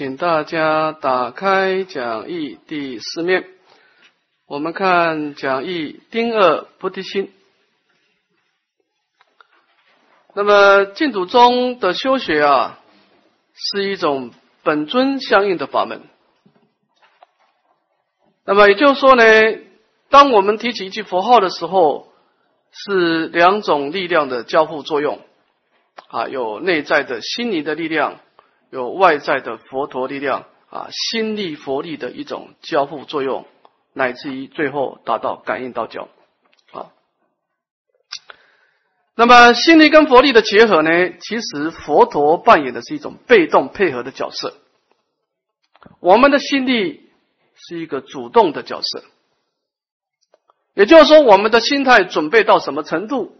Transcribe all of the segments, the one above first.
请大家打开讲义第四面，我们看讲义丁二菩提心。那么净土中的修学啊，是一种本尊相应的法门。那么也就是说呢，当我们提起一句佛号的时候，是两种力量的交互作用。啊，有内在的心灵的力量，有外在的佛陀力量啊，心力佛力的一种交互作用，乃至于最后达到感应道交啊。那么心力跟佛力的结合呢，其实佛陀扮演的是一种被动配合的角色，我们的心力是一个主动的角色，也就是说，我们的心态准备到什么程度，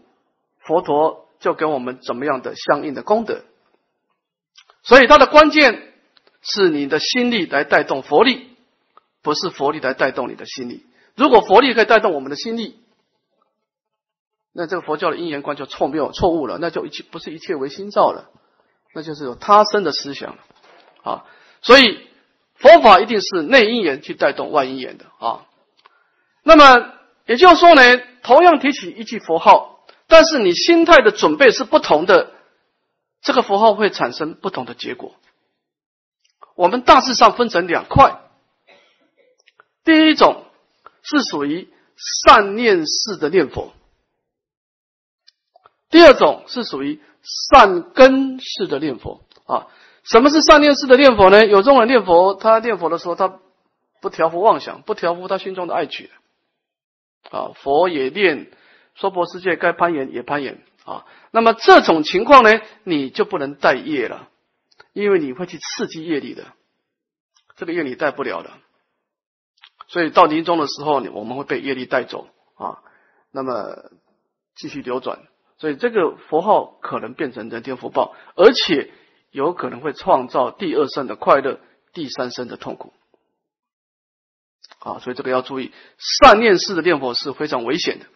佛陀。就给我们怎么样的相应的功德，所以它的关键是你的心力来带动佛力，不是佛力来带动你的心力。如果佛力可以带动我们的心力，那这个佛教的因缘观就错谬错误了，那就一切不是一切为心造了，那就是有他生的思想啊。所以佛法一定是内因缘去带动外因缘的啊。那么也就是说呢，同样提起一句佛号。但是你心态的准备是不同的，这个符号会产生不同的结果。我们大致上分成两块，第一种是属于善念式的念佛，第二种是属于善根式的念佛啊。什么是善念式的念佛呢？有这种念佛，他念佛的时候，他不调伏妄想，不调伏他心中的爱取啊，佛也念。娑婆世界该攀岩也攀岩啊，那么这种情况呢，你就不能带业了，因为你会去刺激业力的，这个业力带不了的，所以到临终的时候，我们会被业力带走啊，那么继续流转，所以这个佛号可能变成人天福报，而且有可能会创造第二生的快乐，第三生的痛苦啊，所以这个要注意，善念式的念佛是非常危险的。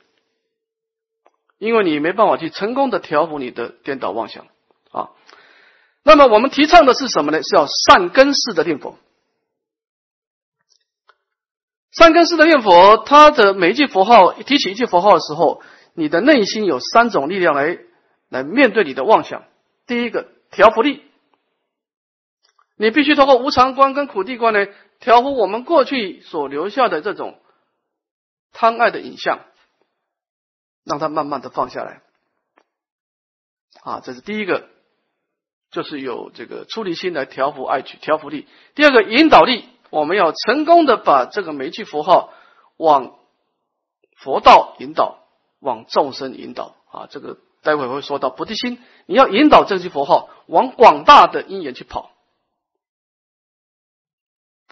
因为你没办法去成功的调伏你的颠倒妄想啊，那么我们提倡的是什么呢？是要善根式的念佛。善根式的念佛，它的每一句佛号提起一句佛号的时候，你的内心有三种力量来来面对你的妄想。第一个调伏力，你必须通过无常观跟苦地观呢，调伏我们过去所留下的这种贪爱的影像。让他慢慢的放下来，啊，这是第一个，就是有这个出离心来调伏爱取调伏力。第二个引导力，我们要成功的把这个每句符号往佛道引导，往众生引导。啊，这个待会会说到菩提心，你要引导这句佛号往广大的因缘去跑，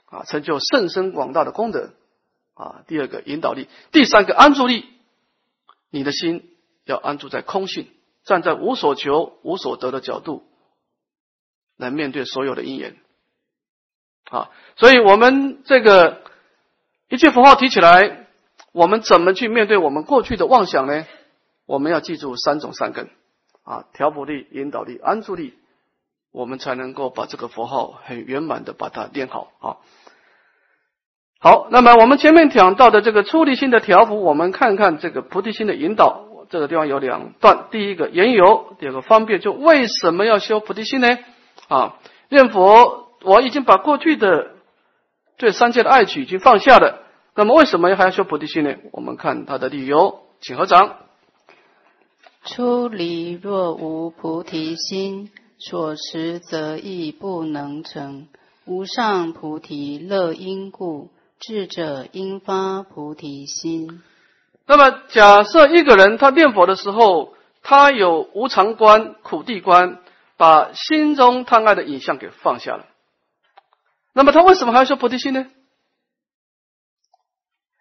啊，成就甚深广大的功德。啊，第二个引导力，第三个安住力。你的心要安住在空性，站在无所求、无所得的角度来面对所有的因缘。啊，所以我们这个一句符号提起来，我们怎么去面对我们过去的妄想呢？我们要记住三种善根啊，调伏力、引导力、安住力，我们才能够把这个符号很圆满的把它练好啊。好，那么我们前面讲到的这个出离心的调伏，我们看看这个菩提心的引导。这个地方有两段，第一个言由，第二个方便。就为什么要修菩提心呢？啊，念佛，我已经把过去的对三界的爱取已经放下了，那么为什么还要修菩提心呢？我们看他的理由，请合掌。出离若无菩提心，所持则亦不能成。无上菩提乐因故。智者应发菩提心。那么，假设一个人他念佛的时候，他有无常观、苦地观，把心中贪爱的影像给放下了。那么，他为什么还要修菩提心呢？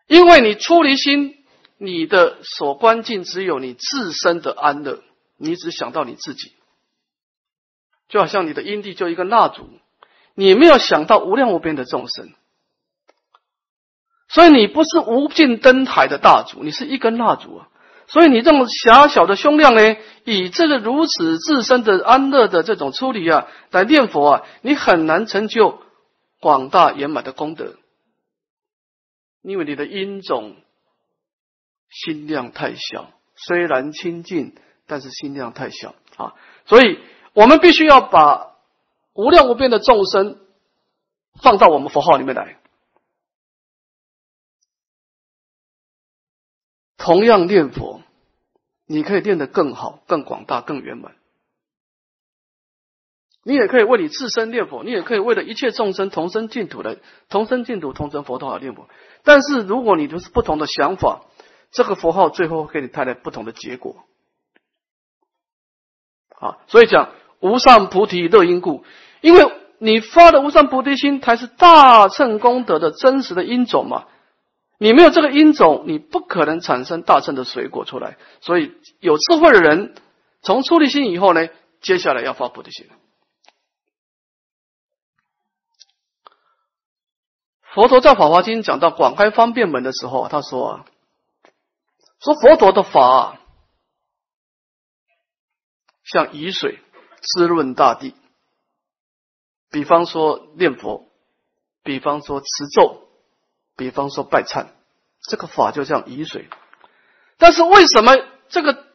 因为你出离心，你的所关境只有你自身的安乐，你只想到你自己，就好像你的因地就一个蜡烛，你没有想到无量无边的众生。所以你不是无尽灯海的大烛，你是一根蜡烛啊。所以你这种狭小的胸量呢，以这个如此自身的安乐的这种处理啊，来念佛啊，你很难成就广大圆满的功德，因为你的因种心量太小，虽然清净，但是心量太小啊，所以我们必须要把无量无边的众生放到我们佛号里面来。同样念佛，你可以念得更好、更广大、更圆满。你也可以为你自身念佛，你也可以为了一切众生同生净土的同生净土、同生佛道而念佛。但是，如果你都是不同的想法，这个佛号最后会给你带来不同的结果。啊，所以讲无上菩提乐因故，因为你发的无上菩提心才是大乘功德的真实的因种嘛。你没有这个因种，你不可能产生大乘的水果出来。所以有智慧的人，从出离心以后呢，接下来要发菩提心。佛陀在《法华经》讲到广开方便门的时候，他说：“说佛陀的法啊像雨水滋润大地，比方说念佛，比方说持咒。”比方说拜忏，这个法就像雨水，但是为什么这个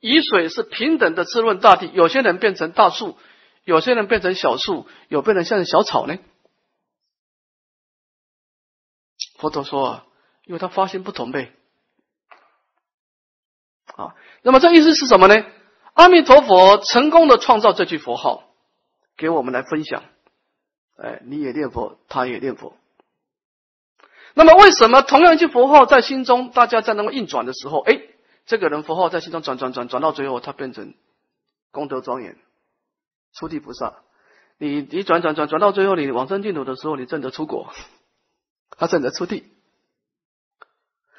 雨水是平等的滋润大地？有些人变成大树，有些人变成小树，有变成像小草呢？佛陀说啊，因为他发心不同呗。啊，那么这意思是什么呢？阿弥陀佛成功的创造这句佛号，给我们来分享。哎，你也念佛，他也念佛。那么，为什么同样一句佛号在心中，大家在那么运转的时候，哎，这个人佛号在心中转转转转到最后，他变成功德庄严，出地菩萨。你你转转转转到最后，你往生净土的时候，你证得出国，他证得出地。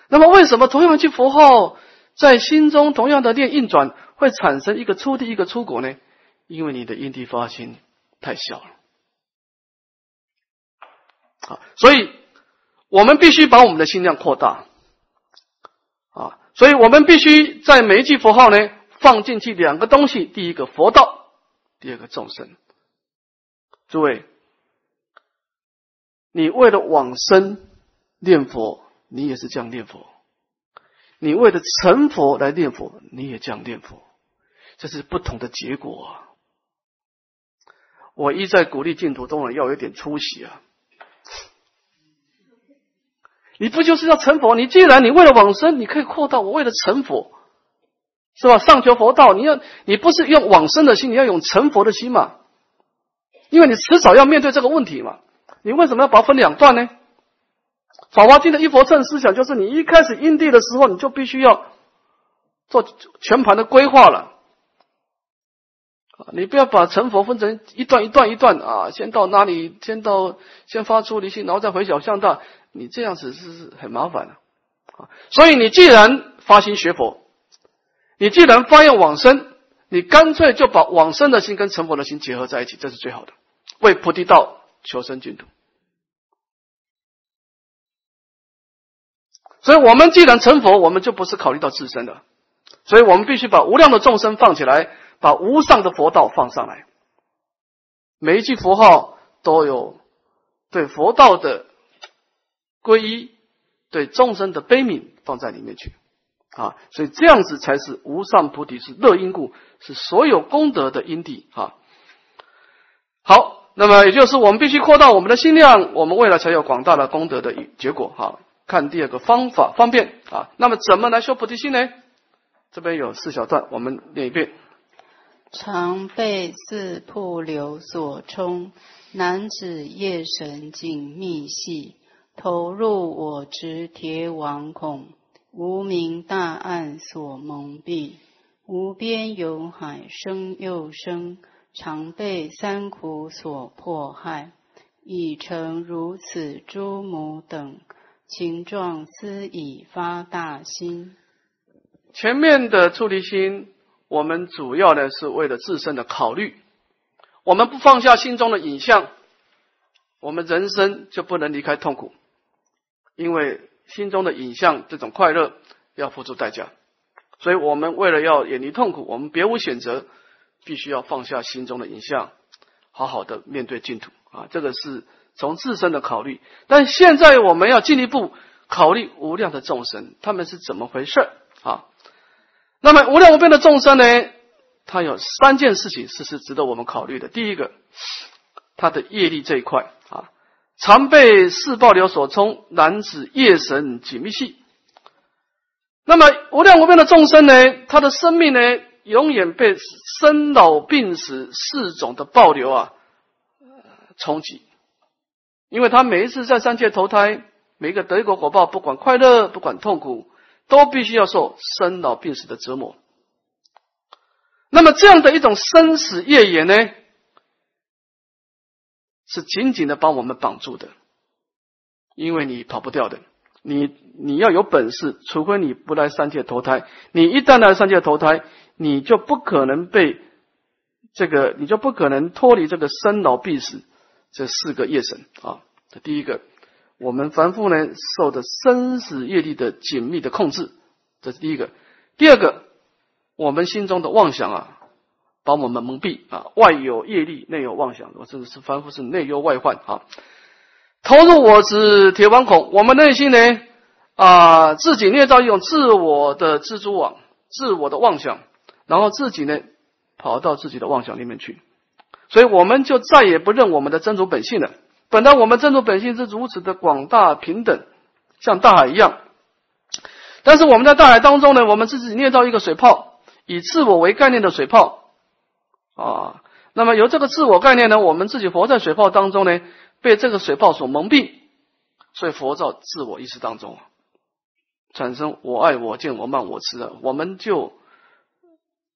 那么，为什么同样一句佛号在心中同样的念运转，会产生一个出地，一个出国呢？因为你的因地发心太小了。好，所以。我们必须把我们的心量扩大，啊，所以我们必须在每一句佛号呢放进去两个东西：第一个佛道，第二个众生。诸位，你为了往生念佛，你也是这样念佛；你为了成佛来念佛，你也这样念佛，这是不同的结果啊！我一再鼓励净土中人要有点出息啊！你不就是要成佛？你既然你为了往生，你可以扩大我为了成佛，是吧？上求佛道，你要你不是用往生的心，你要用成佛的心嘛？因为你迟早要面对这个问题嘛。你为什么要把它分两段呢？法华经的一佛乘思想就是，你一开始因地的时候，你就必须要做全盘的规划了。你不要把成佛分成一段一段一段啊，先到哪里，先到先发出离心，然后再回小向大。你这样子是很麻烦的啊！所以你既然发心学佛，你既然发愿往生，你干脆就把往生的心跟成佛的心结合在一起，这是最好的，为菩提道求生净土。所以我们既然成佛，我们就不是考虑到自身的，所以我们必须把无量的众生放起来，把无上的佛道放上来。每一句佛号都有对佛道的。皈依对众生的悲悯放在里面去啊，所以这样子才是无上菩提，是乐因故，是所有功德的因地啊。好，那么也就是我们必须扩大我们的心量，我们未来才有广大的功德的结果哈。看第二个方法方便啊，那么怎么来修菩提心呢？这边有四小段，我们念一遍：常被四瀑流所冲，男子夜神紧密系。投入我执铁网孔，无名大暗所蒙蔽，无边有海生又生，常被三苦所迫害，已成如此诸母等，情状思已发大心。前面的出离心，我们主要呢是为了自身的考虑，我们不放下心中的影像，我们人生就不能离开痛苦。因为心中的影像，这种快乐要付出代价所以我们为了要远离痛苦，我们别无选择，必须要放下心中的影像，好好的面对净土啊！这个是从自身的考虑。但现在我们要进一步考虑无量的众生，他们是怎么回事啊？那么无量无边的众生呢？他有三件事情是是值得我们考虑的。第一个，他的业力这一块，常被四暴流所冲，男子业神紧密系。那么无量无边的众生呢，他的生命呢，永远被生老病死四种的暴流啊冲击，因为他每一次在三界投胎，每一个得果果报，不管快乐，不管痛苦，都必须要受生老病死的折磨。那么这样的一种生死业缘呢，是紧紧的把我们绑住的，因为你跑不掉的。你你要有本事，除非你不来三界投胎。你一旦来三界投胎，你就不可能被这个，你就不可能脱离这个生老病死这四个业神啊。这第一个，我们凡夫呢受的生死业力的紧密的控制，这是第一个。第二个，我们心中的妄想啊，把我们蒙蔽啊，外有业力，内有妄想，我真的是凡夫是内忧外患啊。投入我执铁网孔，我们内心呢啊，自己捏造一种自我的蜘蛛网，自我的妄想，然后自己呢跑到自己的妄想里面去，所以我们就再也不认我们的真主本性了。本来我们真主本性是如此的广大平等，像大海一样，但是我们在大海当中呢，我们自己捏造一个水泡，以自我为概念的水泡啊，那么由这个自我概念呢，我们自己活在水泡当中呢。被这个水泡所蒙蔽，所以佛造自我意识当中产生我爱我见我慢我痴的，我们就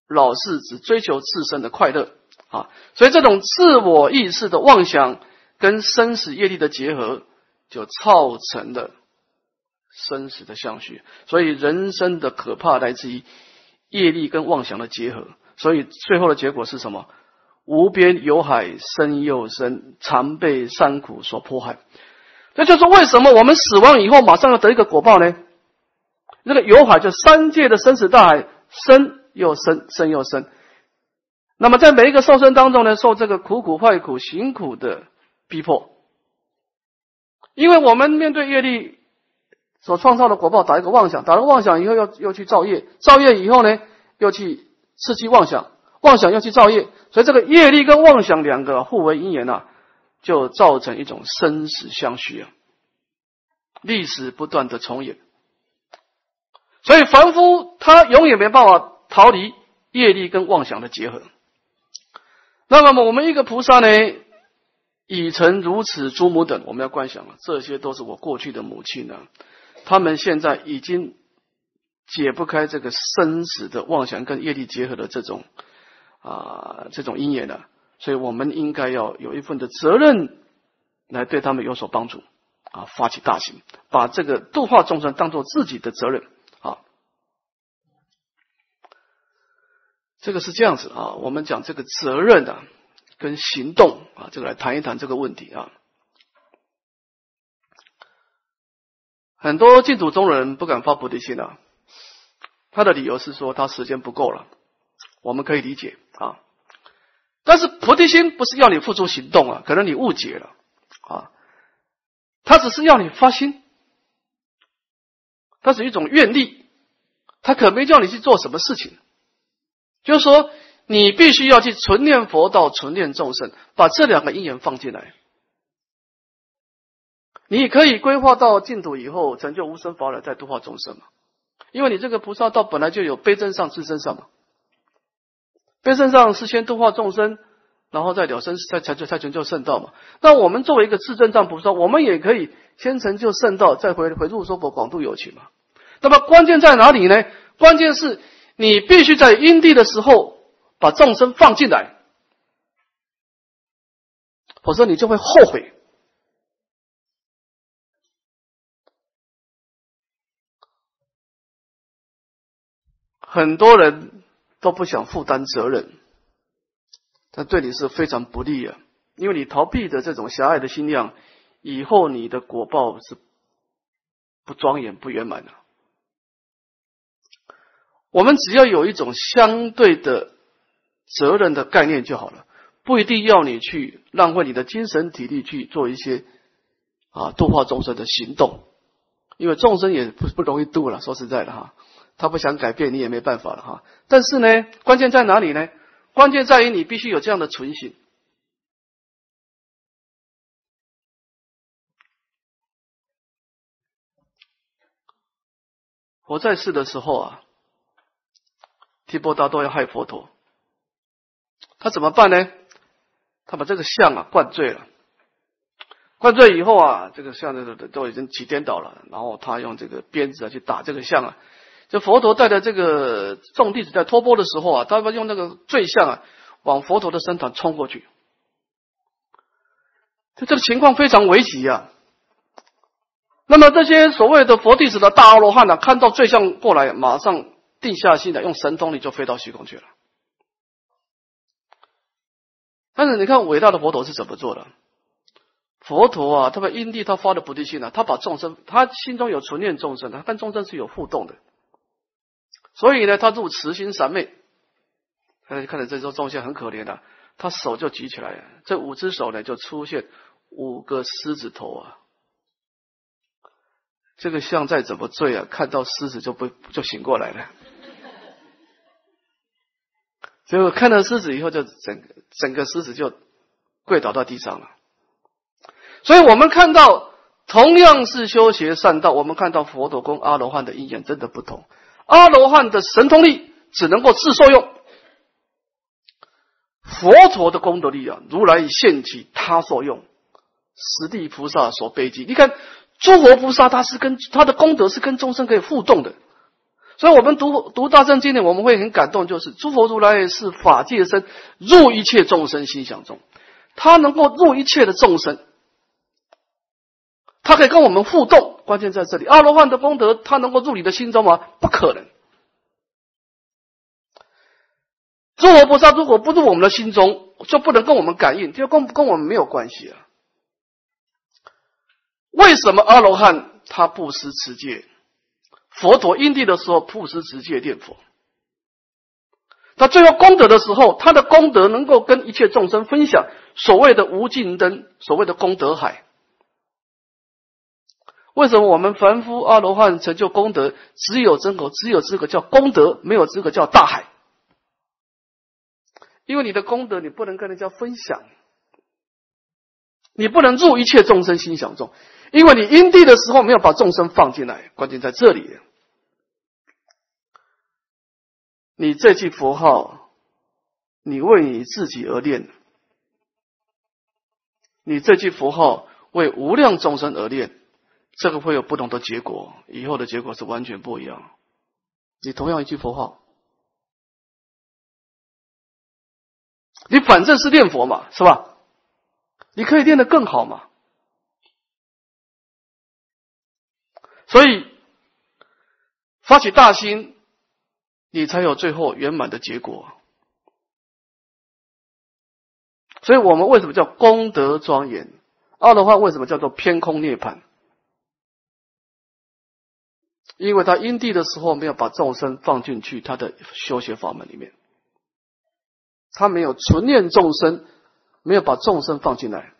老是只追求自身的快乐啊，所以这种自我意识的妄想跟生死业力的结合，就造成了生死的相续。所以人生的可怕来自于业力跟妄想的结合，所以最后的结果是什么？无边有海深又深，常被山苦所迫害。这就是为什么我们死亡以后马上要得一个果报呢？那个有海就三界的生死大海，深又深，深又深。那么在每一个受生当中呢，受这个苦苦坏苦辛苦的逼迫，因为我们面对业力所创造的果报，打一个妄想，打了妄想以后，又又去造业，造业以后呢，又去刺激妄想。妄想要去造业，所以这个业力跟妄想两个互为因缘呐，就造成一种生死相续啊，历史不断的重演。所以凡夫他永远没办法逃离业力跟妄想的结合。那么我们一个菩萨呢，已成如此诸母等，我们要观想了，这些都是我过去的母亲呢，他们现在已经解不开这个生死的妄想跟业力结合的这种。啊，这种因缘的，所以我们应该要有一份的责任，来对他们有所帮助，啊，发起大行，把这个度化众生当做自己的责任，啊，这个是这样子啊。我们讲这个责任的跟行动啊，这个来谈一谈这个问题啊。很多净土中人不敢发菩提心啊，他的理由是说他时间不够了。我们可以理解。啊，但是菩提心不是要你付诸行动啊，可能你误解了。啊，他只是要你发心，它是一种愿力，他可没叫你去做什么事情，就是说你必须要去纯念佛道、纯念众生，把这两个因缘放进来，你可以规划到净土以后成就无生法了，再度化众生嘛，因为你这个菩萨道本来就有悲真上、智真上嘛。悲增上是先度化众生，然后再了生，再才就才成就圣道嘛。那我们作为一个智正藏菩萨，我们也可以先成就圣道，再回回入娑婆广度有情嘛。那么关键在哪里呢？关键是你必须在因地的时候把众生放进来，否则你就会后悔。很多人。都不想负担责任，但对你是非常不利啊！因为你逃避的这种狭隘的心量，以后你的果报是不庄严、不圆满的。我们只要有一种相对的责任的概念就好了，不一定要你去浪费你的精神体力去做一些啊度化众生的行动，因为众生也不不容易度了。说实在的哈，他不想改变，你也没办法了哈。但是呢，关键在哪里呢？关键在于你必须有这样的存心。我在世的时候啊，提婆达多要害佛陀，他怎么办呢？他把这个像啊灌醉了，灌醉以后啊，这个像的都已经起颠倒了，然后他用这个鞭子啊去打这个像啊。这佛陀带着这个众弟子在托钵的时候啊，他们用那个醉像啊往佛陀的身团冲过去，这这个情况非常危急啊。那么这些所谓的佛弟子的大阿罗汉呢，看到罪像过来，马上定下心来，用神通力就飞到虚空去了。但是你看伟大的佛陀是怎么做的？佛陀啊，他把因地他发的菩提心啊，他把众生，他心中有存念众生，他跟众生是有互动的。所以呢，他入慈心三昧，大家看到这座众生很可怜的，他手就举起来，这五只手呢就出现五个狮子头啊。这个像再怎么醉啊，看到狮子就不就醒过来了。结果看到狮子以后，就整整个狮子就跪倒到地上了。所以我们看到同样是修学善道，我们看到佛陀跟阿罗汉的因缘真的不同。阿罗汉的神通力只能够自受用，佛陀的功德力啊，如来现起他所用，十地菩萨所悲记。你看。诸佛菩萨他是跟他的功德是跟众生可以互动的，所以我们读读大圣经典，我们会很感动，就是诸佛如来是法界身，入一切众生心想中，他能够入一切的众生，他可以跟我们互动。关键在这里，阿罗汉的功德，他能够入你的心中吗？不可能。诸佛菩萨如果不入我们的心中，就不能跟我们感应，就跟跟我们没有关系啊。为什么阿罗汉他布施持戒？佛陀因地的时候布施持戒念佛，他最后功德的时候，他的功德能够跟一切众生分享，所谓的无尽灯，所谓的功德海。为什么我们凡夫阿罗汉成就功德，只有真口，只有资格叫功德，没有资格叫大海？因为你的功德你不能跟人家分享，你不能入一切众生心想中。因为你因地的时候没有把众生放进来，关键在这里。你这句佛号，你为你自己而念，你这句佛号为无量众生而念，这个会有不同的结果，以后的结果是完全不一样。你同样一句佛号，你反正是念佛嘛，是吧？你可以念得更好嘛。所以，发起大心，你才有最后圆满的结果。所以我们为什么叫功德庄严？二的话为什么叫做偏空涅槃？因为他因地的时候没有把众生放进去他的修学法门里面，他没有纯念众生，没有把众生放进来。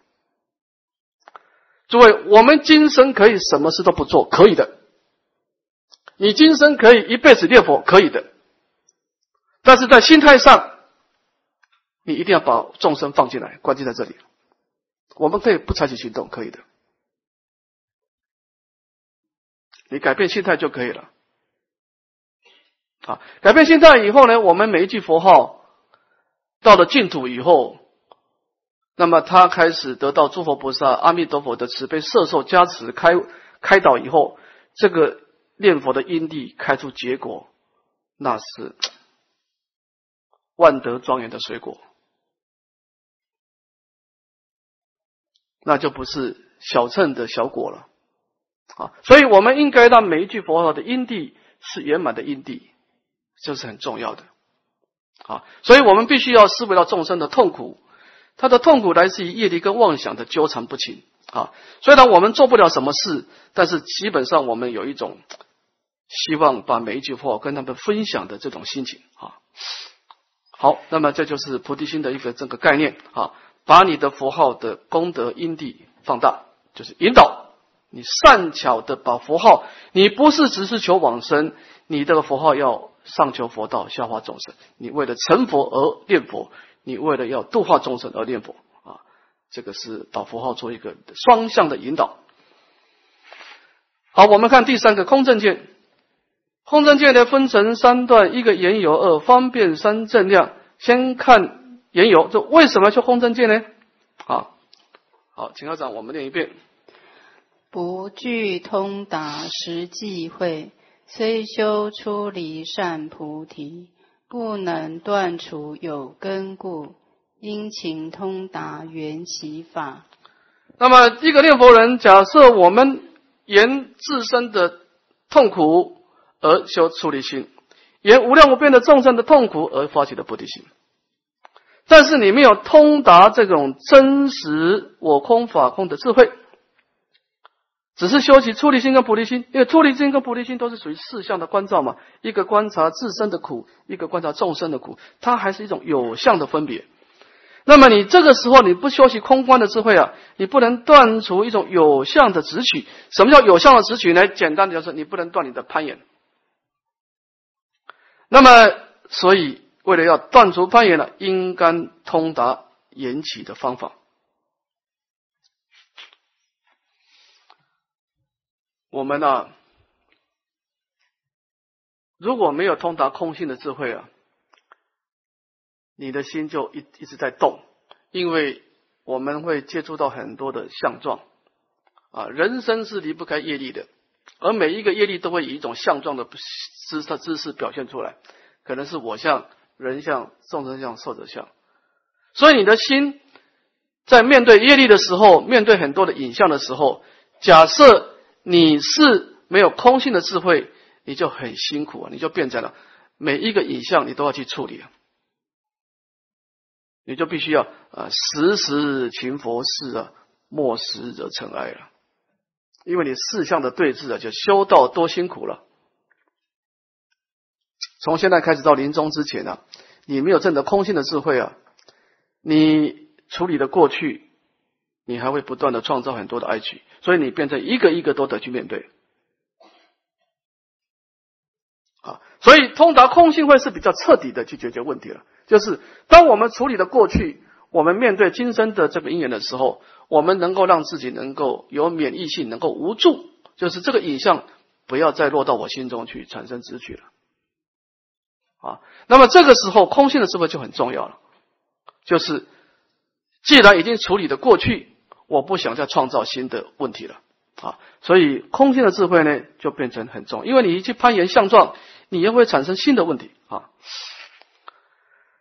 诸位，我们今生可以什么事都不做，可以的。你今生可以一辈子念佛，可以的。但是在心态上，你一定要把众生放进来，关键在这里。我们可以不采取行动，可以的。你改变心态就可以了。啊，改变心态以后呢，我们每一句佛号到了净土以后。那么他开始得到诸佛菩萨、阿弥陀佛的慈悲摄受加持、开开导以后，这个念佛的因地开出结果，那是万德庄严的水果，那就不是小乘的小果了啊！所以我们应该让每一句佛号的因地是圆满的因地，这是很重要的啊！所以我们必须要思维到众生的痛苦。他的痛苦来自于业力跟妄想的纠缠不清啊。虽然我们做不了什么事，但是基本上我们有一种希望把每一句话跟他们分享的这种心情啊。好，那么这就是菩提心的一个这个概念啊，把你的佛号的功德因地放大，就是引导你善巧的把佛号，你不是只是求往生，你这个佛号要上求佛道，下化众生，你为了成佛而念佛，你为了要度化众生而念佛啊，这个是把佛号做一个双向的引导。好，我们看第三个空正见。空正见呢分成三段，一个言有二方便三正量。先看言有，这为什么叫空正见呢？啊，好，请校长，我们念一遍。不具通达实际会，虽修出离善菩提，不能断除有根故，因勤通达缘起法。那么，一个念佛人，假设我们沿自身的痛苦而修出离心，沿无量无边的众生的痛苦而发起的菩提心，但是你没有通达这种真实我空法空的智慧，只是修习出离心跟菩提心，因为出离心跟菩提心都是属于四相的关照嘛，一个观察自身的苦，一个观察众生的苦，它还是一种有相的分别。那么你这个时候你不修习空观的智慧啊，你不能断除一种有相的执取。什么叫有相的执取呢？简单的就是你不能断你的攀岩。那么，所以为了要断除攀岩呢，应该通达缘起的方法。我们呢，如果没有通达空性的智慧啊。你的心就一一直在动，因为我们会接触到很多的相状啊，人生是离不开业力的，而每一个业力都会以一种相状的姿态姿势表现出来，可能是我相、人相、众生相、寿者相，所以你的心在面对业力的时候，面对很多的影像的时候，假设你是没有空性的智慧，你就很辛苦啊，你就变成了每一个影像你都要去处理啊。你就必须要啊，时时勤佛事啊，莫使惹尘埃了。因为你四相的对峙啊，就修道多辛苦了。从现在开始到临终之前啊，你没有证得空性的智慧啊，你处理的过去，你还会不断的创造很多的哀曲，所以你变成一个一个都得去面对。啊，所以通达空性会是比较彻底的去解决问题了。就是当我们处理的过去，我们面对今生的这个因缘的时候，我们能够让自己能够有免疫性，能够无助，就是这个影像不要再落到我心中去产生执取了。啊，那么这个时候空性的智慧就很重要了。就是既然已经处理的过去，我不想再创造新的问题了。啊，所以空性的智慧呢就变成很重，因为你一去攀岩相撞，你又会产生新的问题。啊。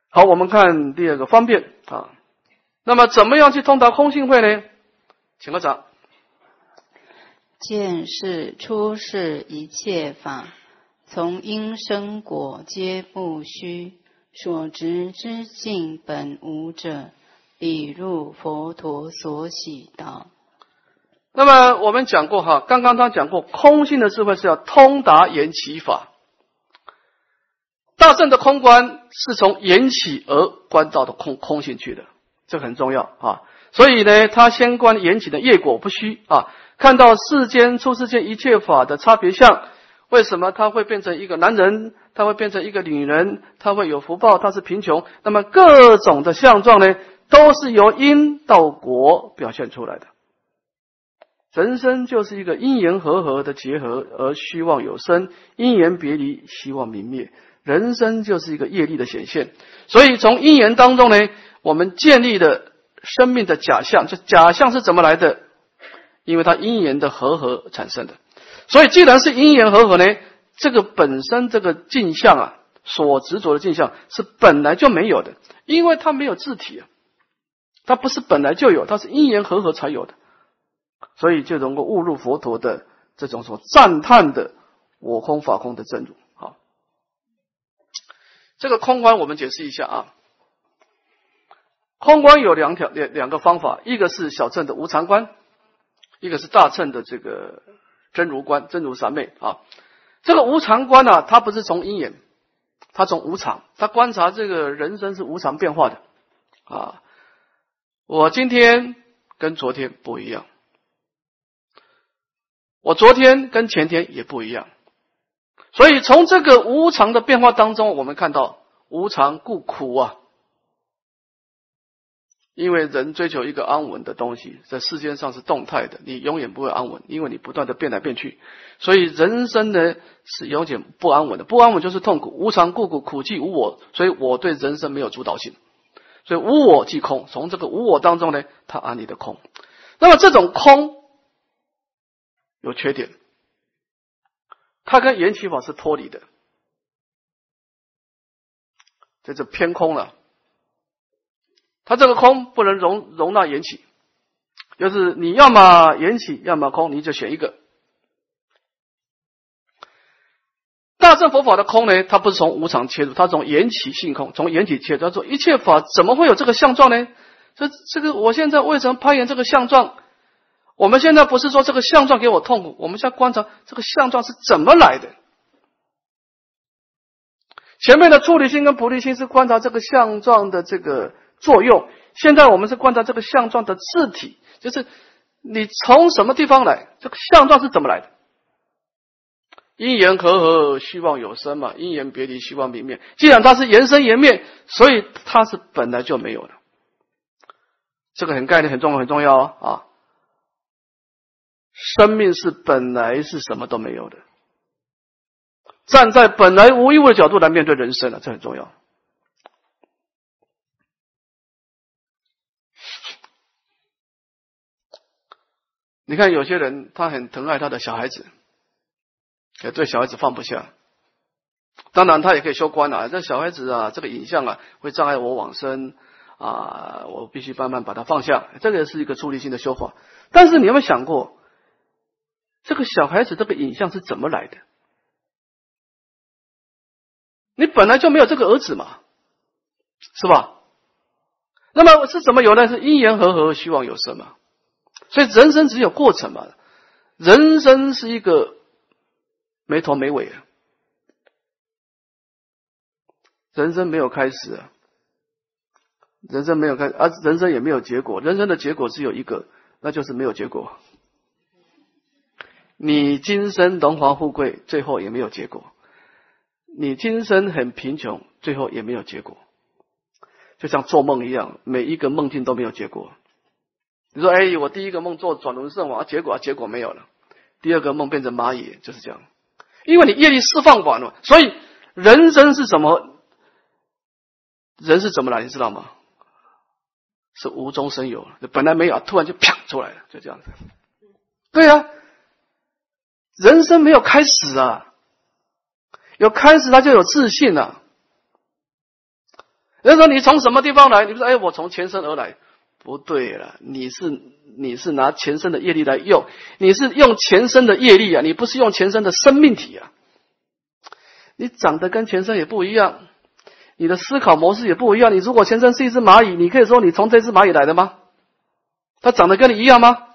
好，我们看第二个方便啊。那么，怎么样去通达空性慧呢？请个长。见是出世一切法，从因生果皆不虚，所执之境本无者，理入佛陀所喜道。那么我们讲过哈，刚刚他讲过，空性的智慧是要通达缘起法。大圣的空观是从缘起而观照的空空性去的，这很重要啊。所以呢，他先观缘起的业果不虚啊，看到世间出世间一切法的差别相，为什么他会变成一个男人，他会变成一个女人，他会有福报，他是贫穷，那么各种的相状呢，都是由因到果表现出来的。人生就是一个因缘和合的结合，而虚妄有生，因缘别离，希望泯灭。人生就是一个业力的显现，所以从因缘当中呢，我们建立的生命的假象，这假象是怎么来的？因为它因缘的和合产生的。所以既然是因缘和合呢，这个本身这个镜像啊，所执着的镜像是本来就没有的，因为它没有自体啊，它不是本来就有，它是因缘和合才有的，所以就能够误入佛陀的这种所赞叹的我空法空的真如。这个空观我们解释一下啊，空观有两条两两个方法，一个是小乘的无常观，一个是大乘的这个真如观真如三昧啊。这个无常观呢，它不是从因缘，它从无常，它观察这个人生是无常变化的啊。我今天跟昨天不一样，我昨天跟前天也不一样，所以从这个无常的变化当中，我们看到无常故苦啊。因为人追求一个安稳的东西，在世间上是动态的，你永远不会安稳，因为你不断的变来变去，所以人生呢是永远不安稳的，不安稳就是痛苦，无常故苦，苦即无我，所以我对人生没有主导性，所以无我即空，从这个无我当中呢，他安立的空，那么这种空有缺点，它跟缘起法是脱离的，这就偏空了。它这个空不能容容纳缘起，就是你要么缘起，要么空，你就选一个。大乘佛法的空呢，它不是从无常切入，它从缘起性空，从缘起切入。他说一切法怎么会有这个相状呢？这这个我现在为什么攀岩这个相状？我们现在不是说这个相状给我痛苦，我们现在观察这个相状是怎么来的。前面的处理心跟菩提心是观察这个相状的这个。作用。现在我们是观察这个相状的字体，就是你从什么地方来，这个相状是怎么来的？因缘和合，希望有生嘛；因缘别离，希望泯灭。既然它是缘生缘灭，所以它是本来就没有的。这个很概念，很重要，很重要啊！生命是本来是什么都没有的，站在本来无一物的角度来面对人生了，这很重要。你看，有些人他很疼爱他的小孩子，也对小孩子放不下。当然，他也可以修观啊。这小孩子啊，这个影像啊，会障碍我往生啊，我必须慢慢把它放下。这个是一个处理性的修法。但是，你有没有想过，这个小孩子这个影像是怎么来的？你本来就没有这个儿子嘛，是吧？那么是怎么有呢？是因缘和合，希望有生嘛。所以人生只有过程嘛，人生是一个没头没尾啊，人生没有开始，人生没有开，而人生也没有结果，人生的结果只有一个，那就是没有结果。你今生荣华富贵，最后也没有结果；你今生很贫穷，最后也没有结果。就像做梦一样，每一个梦境都没有结果。你说，哎，我第一个梦做转轮圣王，结果结果没有了。第二个梦变成蚂蚁，就是这样。因为你业力释放完了，所以人生是什么？人是怎么来？你知道吗？是无中生有，本来没有，突然就啪出来了，就这样子。对啊，人生没有开始啊，有开始他就有自信了。人说你从什么地方来？你说，哎，我从前生而来。不对了，你是你是拿前身的业力来用，你是用前身的业力啊，你不是用前身的生命体啊。你长得跟前身也不一样，你的思考模式也不一样。你如果前身是一只蚂蚁，你可以说你从这只蚂蚁来的吗？它长得跟你一样吗？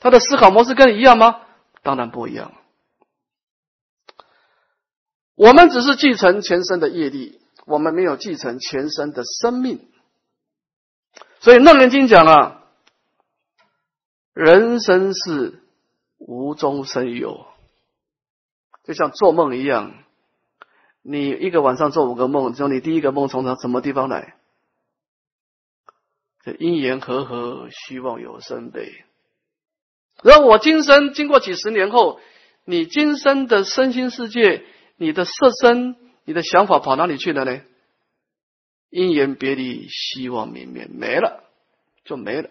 它的思考模式跟你一样吗？当然不一样。我们只是继承前身的业力，我们没有继承前身的生命。所以《楞严经》讲啊，人生是无中生有，就像做梦一样。你一个晚上做五个梦，只有你第一个梦从什么地方来？这因缘和合，希望有生呗。然后我今生经过几十年后，你今生的身心世界，你的色身，你的想法跑哪里去了呢？因缘别离，希望泯灭，没了，就没了。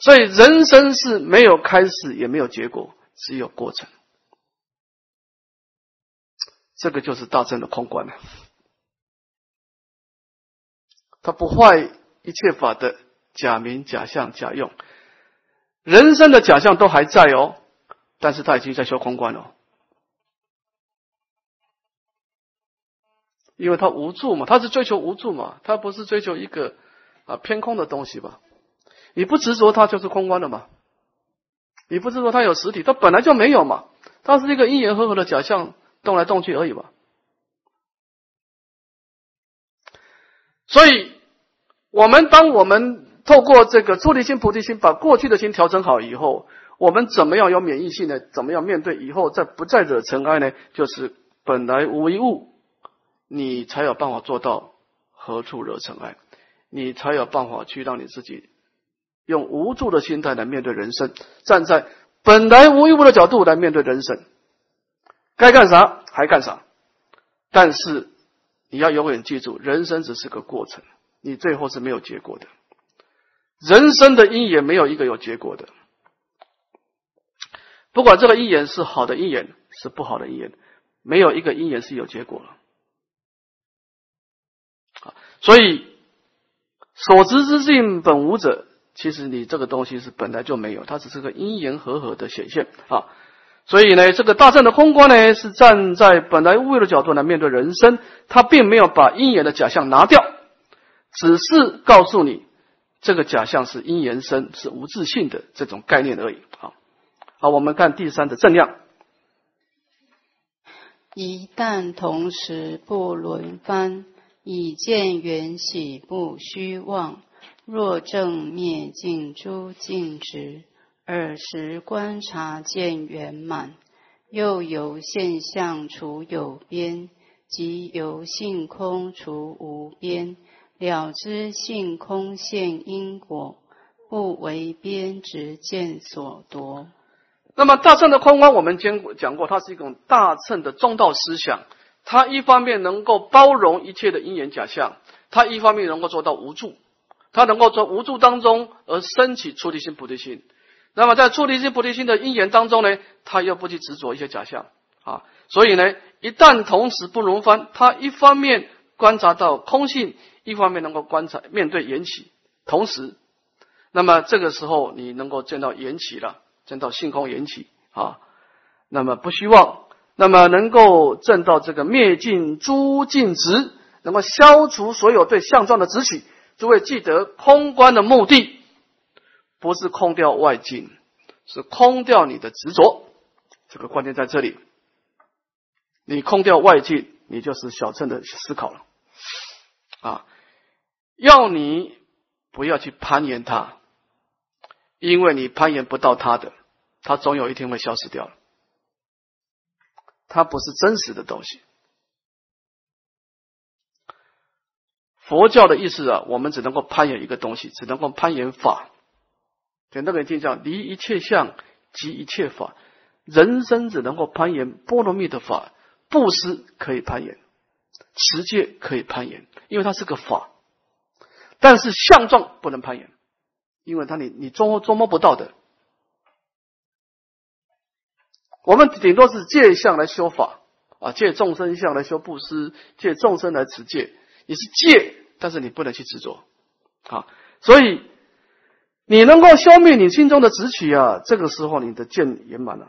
所以人生是没有开始，也没有结果，只有过程。这个就是大正的空观了。他不坏一切法的假名、假相、假用，人生的假象都还在哦，但是他已经在修空观了。因为他无助嘛，他是追求无助嘛，他不是追求一个啊偏空的东西吧？你不执着它就是空观的嘛？你不执着它有实体，它本来就没有嘛？它是一个因缘和合的假象，动来动去而已嘛。所以，我们当我们透过这个出离心、菩提心，把过去的心调整好以后，我们怎么样有免疫性呢？怎么样面对以后再不再惹尘埃呢？就是本来无一物，你才有办法做到何处惹尘埃，你才有办法去让你自己用无助的心态来面对人生，站在本来无一物的角度来面对人生，该干啥还干啥，但是。你要永远记住，人生只是个过程，你最后是没有结果的。人生的因缘没有一个有结果的，不管这个因缘是好的因缘是不好的因缘，没有一个因缘是有结果了。所以所知之性本无者，其实你这个东西是本来就没有，它只是个因缘和合的显现啊。所以呢，这个大乘的空观呢，是站在本来无有的角度来面对人生，他并没有把因缘的假象拿掉，只是告诉你这个假象是因缘生，是无自性的这种概念而已。啊，好，我们看第三的正量，一旦同时不轮番，以见缘起不虚妄，若正灭尽诸尽执。尔时观察见圆满，又由现象除有边，即由性空除无边，了知性空现因果，不为边执见所夺。那么大乘的空观，我们讲讲过，它是一种大乘的中道思想。他一方面能够包容一切的因缘假象，他一方面能够做到无助，他能够从无助当中而升起出离心、菩提心。那么在出离心、菩提心的因缘当中呢，他又不去执着一些假象啊，所以呢，一旦同时不容翻，他一方面观察到空性，一方面能够观察面对缘起，同时，那么这个时候你能够见到缘起了，见到性空缘起啊，那么不希望，那么能够证到这个灭尽诸尽执，能够消除所有对相状的执取，诸位记得空观的目的。不是空掉外境，是空掉你的执着。这个关键在这里。你空掉外境，你就是小乘的思考了。啊，要你不要去攀岩它，因为你攀岩不到它的，它总有一天会消失掉了。它不是真实的东西。佛教的意思啊，我们只能够攀岩一个东西，只能够攀岩法。简单点听讲，离一切相，即一切法。人生只能够攀岩波罗蜜的法，布施可以攀岩，持戒可以攀岩，因为它是个法。但是相状不能攀岩，因为它你你捉捉摸不到的。我们顶多是借相来修法啊，借众生相来修布施，借众生来持戒。你是借，但是你不能去执着啊，所以。你能够消灭你心中的执取啊，这个时候你的见圆满了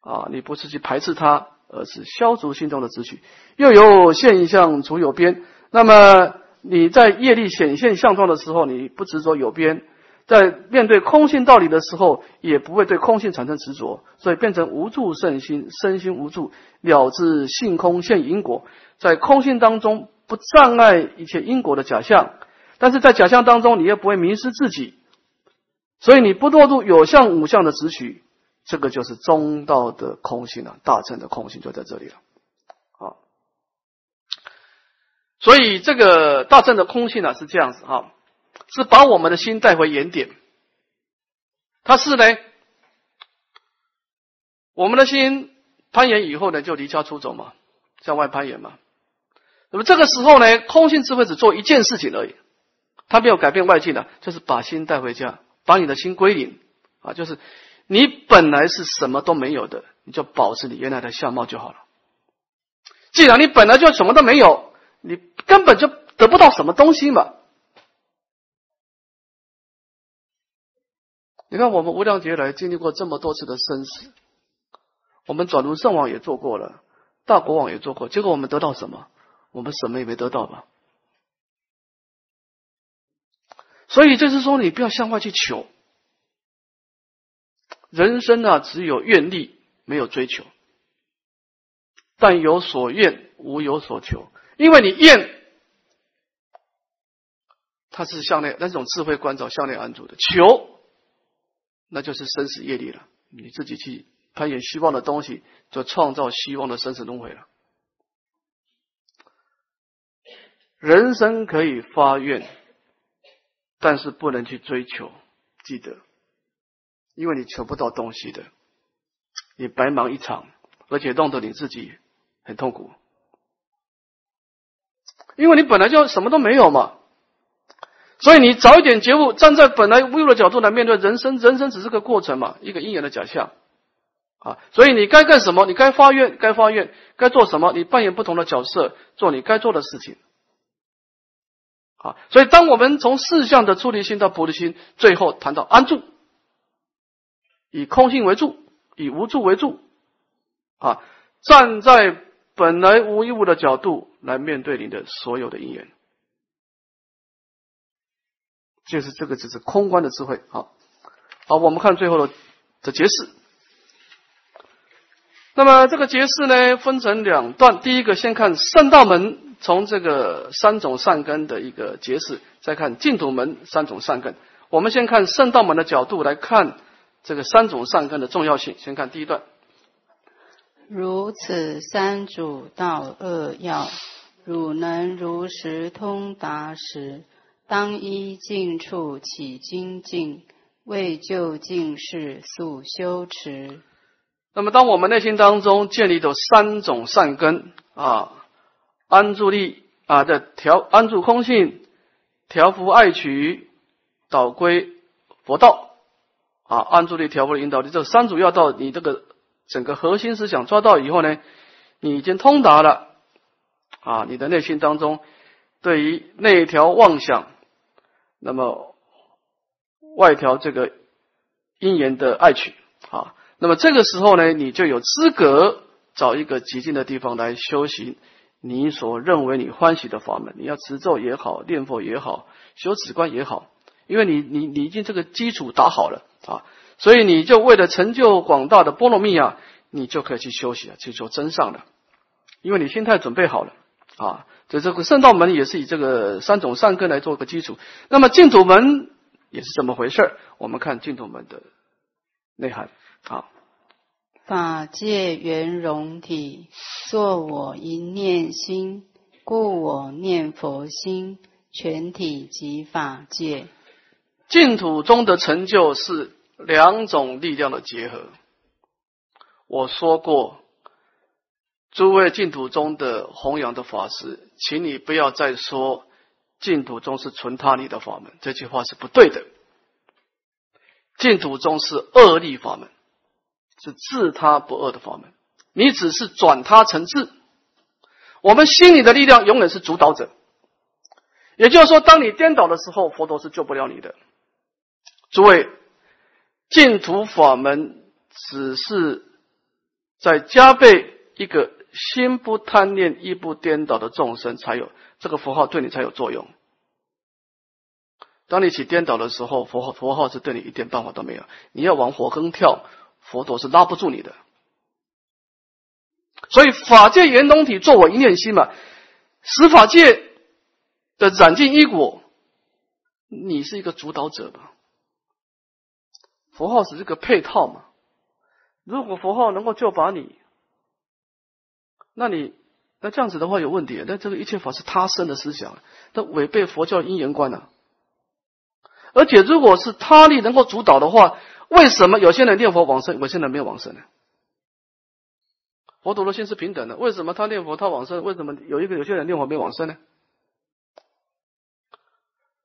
啊！你不是去排斥它，而是消除心中的执取。又有现象除有边，那么你在业力显现相状的时候，你不执着有边；在面对空性道理的时候，也不会对空性产生执着，所以变成无助圣心，身心无助，了知性空现因果，在空性当中不障碍一切因果的假象。但是在假象当中，你又不会迷失自己，所以你不堕入有相无相的执取，这个就是中道的空性了，大乘的空性就在这里了。好，所以这个大乘的空性呢是这样子哈，是把我们的心带回原点。它是呢，我们的心攀岩以后呢，就离家出走嘛，向外攀岩嘛。那么这个时候呢，空性智慧只做一件事情而已。它没有改变外境的，就是把心带回家，把你的心归零啊！就是你本来是什么都没有的，你就保持你原来的相貌就好了。既然你本来就什么都没有，你根本就得不到什么东西嘛。你看，我们无量劫来经历过这么多次的生死，我们转轮圣王也做过了，大国王也做过，结果我们得到什么？我们什么也没得到吧？所以就是说，你不要向外去求，人生啊，只有愿力，没有追求。但有所愿，无有所求。因为你愿，它是向内那种智慧观照向内安住的；求，那就是生死业力了。你自己去攀援希望的东西，就创造希望的生死轮回了。人生可以发愿，但是不能去追求。记得，因为你求不到东西的，你白忙一场，而且弄得你自己很痛苦。因为你本来就什么都没有嘛，所以你早一点觉悟，站在本来无有的角度来面对人生，人生只是个过程嘛，一个因缘的假象啊。所以你该干什么？你该发愿，该发愿，该做什么？你扮演不同的角色，做你该做的事情。啊，所以当我们从四相的出离心到菩提心，最后谈到安住，以空性为住，以无住为住，啊，站在本来无一物的角度来面对你的所有的因缘，就是这个，只是空观的智慧。好，好，我们看最后的的结释。那么这个结释呢，分成两段，第一个先看圣道门。从这个三种善根的一个解释，再看净土门三种善根。我们先看圣道门的角度来看这个三种善根的重要性。先看第一段：如此三主道二要，汝能如实通达时，当依净处起精进，为救尽事速修持。那么，当我们内心当中建立的三种善根啊。安住力啊，的调安住空性，调伏爱取，导归佛道啊，安住力、调伏引导力，这三主要道，你这个整个核心思想抓到以后呢，你已经通达了啊，你的内心当中对于那一条妄想，那么外调这个因缘的爱取啊，那么这个时候呢，你就有资格找一个寂静的地方来修行。你所认为你欢喜的法门，你要持咒也好，念佛也好，修止观也好，因为你你你已经这个基础打好了啊，所以你就为了成就广大的波罗蜜啊，你就可以去休息了，去做真上了，因为你心态准备好了啊。所以这个圣道门也是以这个三种善根来做个基础。那么净土门也是这么回事我们看净土门的内涵啊。法界圆融体，作我一念心，故我念佛心，全体即法界。净土中的成就是两种力量的结合。我说过，诸位净土中的弘扬的法师，请你不要再说净土中是纯他力的法门，这句话是不对的。净土中是恶力法门。是自他不恶的法门，你只是转他成智。我们心里的力量永远是主导者，也就是说，当你颠倒的时候，佛陀是救不了你的。诸位，净土法门只是在加倍一个心不贪念、意不颠倒的众生才有这个符号对你才有作用。当你起颠倒的时候，佛号佛号是对你一点办法都没有。你要往火坑跳。佛陀是拉不住你的，所以法界圆通体作我一念心嘛，使法界的染尽一果，你是一个主导者嘛？佛号只是个配套嘛。如果佛号能够救拔你，那你那这样子的话有问题，那这个一切法是他生的思想，那违背佛教因缘观啊。而且如果是他力能够主导的话。为什么有些人念佛往生，有些人没有往生呢？佛陀的心是平等的，为什么他念佛他往生？为什么有一个有些人念佛没往生呢？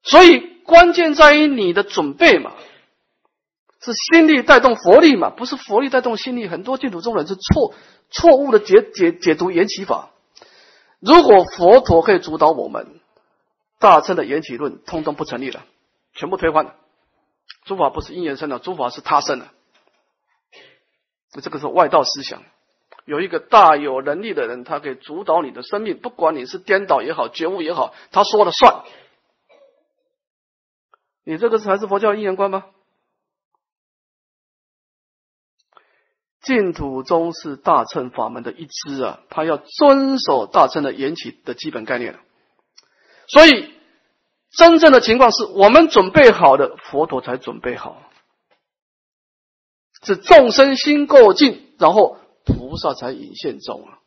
所以关键在于你的准备嘛，是心力带动佛力嘛，不是佛力带动心力。很多净土中人是错错误的解解解读缘起法。如果佛陀可以主导我们，大乘的缘起论通通不成立了，全部推翻了。诸法不是因缘生的，诸法是他生的。这个是外道思想。有一个大有能力的人，他可以主导你的生命，不管你是颠倒也好，觉悟也好，他说了算。你这个才是佛教因缘观吗？净土宗是大乘法门的一支啊，他要遵守大乘的缘起的基本概念。所以，真正的情况是我们准备好的，佛陀才准备好，是众生心够尽，然后菩萨才引现众啊，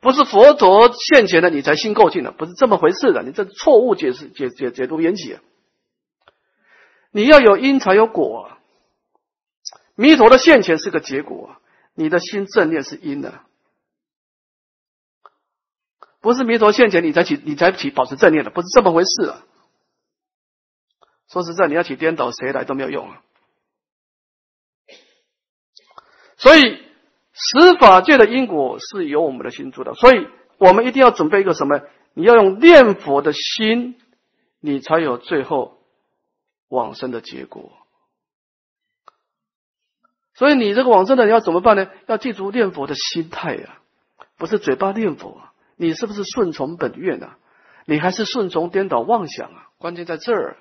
不是佛陀现前的你才心够尽的，不是这么回事的，你这错误解释解解解读缘起啊，你要有因才有果啊。弥陀的现前是个结果，你的心正念是因的，不是弥陀现前你才起你才起保持正念的，不是这么回事啊！说实在，你要起颠倒，谁来都没有用啊！所以十法界的因果是由我们的心主导，所以我们一定要准备一个什么？你要用念佛的心，你才有最后往生的结果。所以你这个往生的你要怎么办呢？要记住念佛的心态呀，不是嘴巴念佛啊。你是不是顺从本愿啊？你还是顺从颠倒妄想啊？关键在这儿。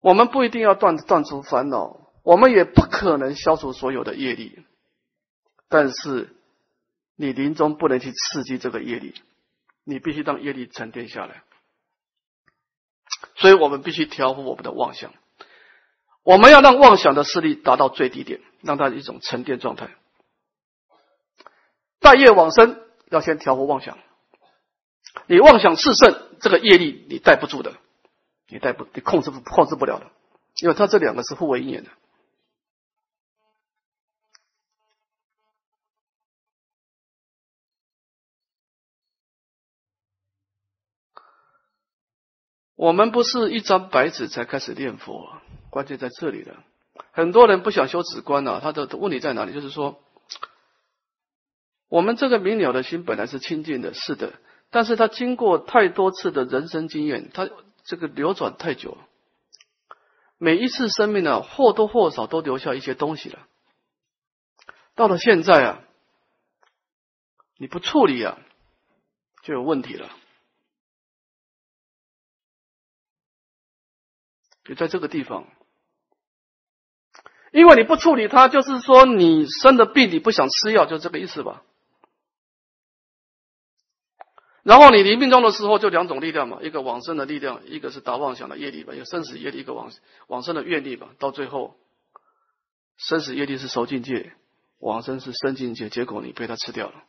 我们不一定要断断除烦恼，我们也不可能消除所有的业力，但是你临终不能去刺激这个业力。你必须让业力沉淀下来，所以我们必须调伏我们的妄想。我们要让妄想的势力达到最低点，让它一种沉淀状态。大业往生要先调伏妄想，你妄想炽盛，这个业力你带不住的，你带不，你控制不控制不了的，因为它这两个是互为因缘的。我们不是一张白纸才开始念佛，关键在这里了。很多人不想修止观呢，他的问题在哪里？就是说，我们这个明了的心本来是清净的，是的，但是他经过太多次的人生经验，他这个流转太久，每一次生命呢，或多或少都留下一些东西了。到了现在啊，你不处理啊，就有问题了。就在这个地方，因为你不处理它，就是说你生的病，你不想吃药，就这个意思吧。然后你临命终的时候，就两种力量嘛，一个往生的力量，一个是达妄想的业力吧，一个生死业力，一个往往生的愿力吧。到最后，生死业力是熟境界，往生是生境界，结果你被他吃掉了。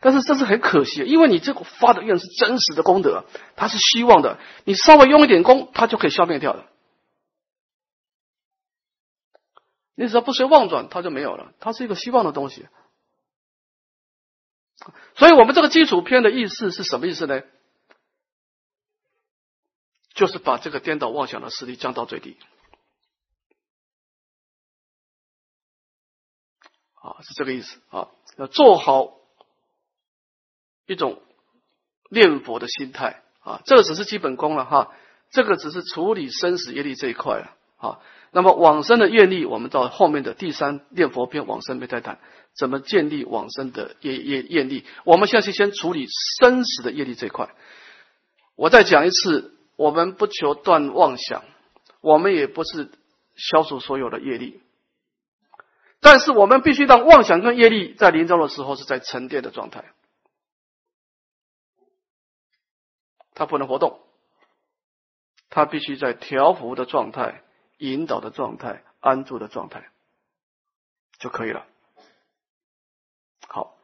但是这是很可惜，因为你这个发的愿是真实的功德，他是希望的，你稍微用一点功，他就可以消灭掉了。你只要不随妄转，它就没有了，它是一个希望的东西。所以我们这个基础篇的意思是什么意思呢？就是把这个颠倒妄想的势力降到最低。啊，是这个意思啊，要做好。一种念佛的心态啊，这个只是基本功了哈，这个只是处理生死业力这一块了啊。那么往生的愿力，我们到后面的第三念佛篇往生没再谈，怎么建立往生的业业业力？我们现在是先处理生死的业力这一块。我再讲一次，我们不求断妄想，我们也不是消除所有的业力，但是我们必须让妄想跟业力在临终的时候是在沉淀的状态。它不能活动，它必须在调伏的状态、引导的状态、安住的状态就可以了。好，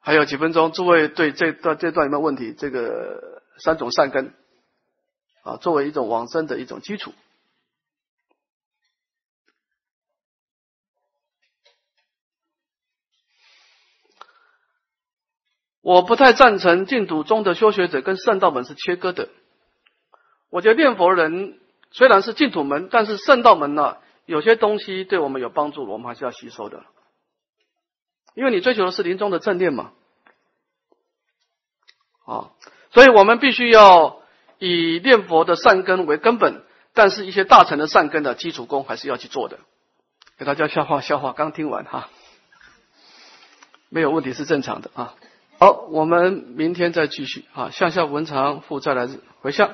还有几分钟，诸位对这段这段有没有问题？这个三种善根啊，作为一种往生的一种基础。我不太赞成净土中的修学者跟圣道门是切割的。我觉得念佛人虽然是净土门，但是圣道门呢，有些东西对我们有帮助，我们还是要吸收的。因为你追求的是临终的正念嘛，啊，所以我们必须要以念佛的善根为根本，但是一些大乘的善根的基础功还是要去做的。给大家消化消化，刚听完哈，没有问题是正常的啊。好，我们明天再继续啊。向下文长复再来回向。